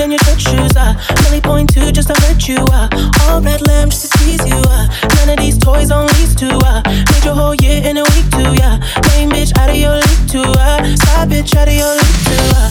your church shoes. Uh, Millie point two just to hurt you. Uh, all red lamb just to tease you. Uh, none of these toys on lease to. Uh, made your whole year in a week too. Yeah, main bitch out of your league too. Uh, side bitch out of your league too. Uh,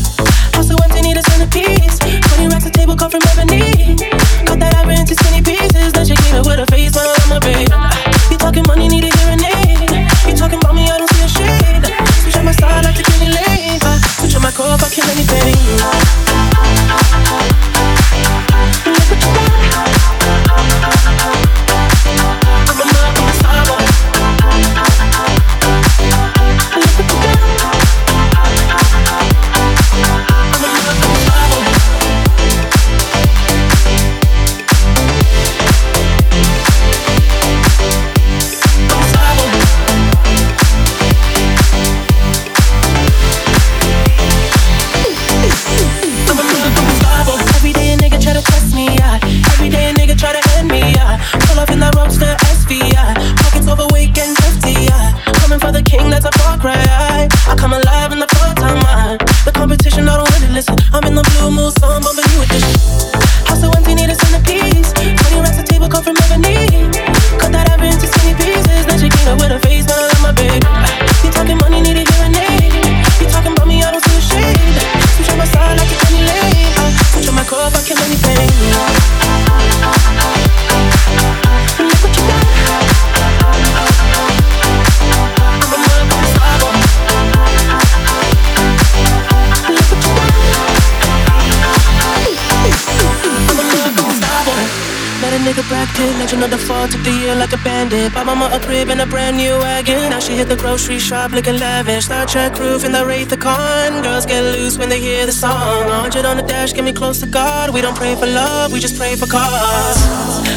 Let a nigga Brad Pitt, legend of the fall, took the year like a bandit. Buy mama a crib and a brand new wagon. Now she hit the grocery shop looking lavish. Star Trek roof in the Wraith the Con. Girls get loose when they hear the song. 100 on the dash, get me close to God. We don't pray for love, we just pray for cause.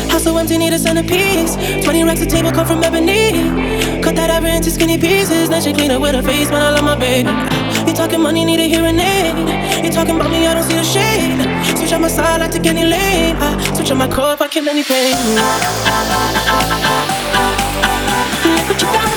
House so empty, need a centerpiece. 20 racks a table come from ebony. Cut that ever into skinny pieces. Then she clean it with her face, man, I love my baby. You talking money, need a hearing aid. You talking about me, I don't see a shade. Switch on my side, I take any lane. Switch on my core I kill any pain. Look what you done.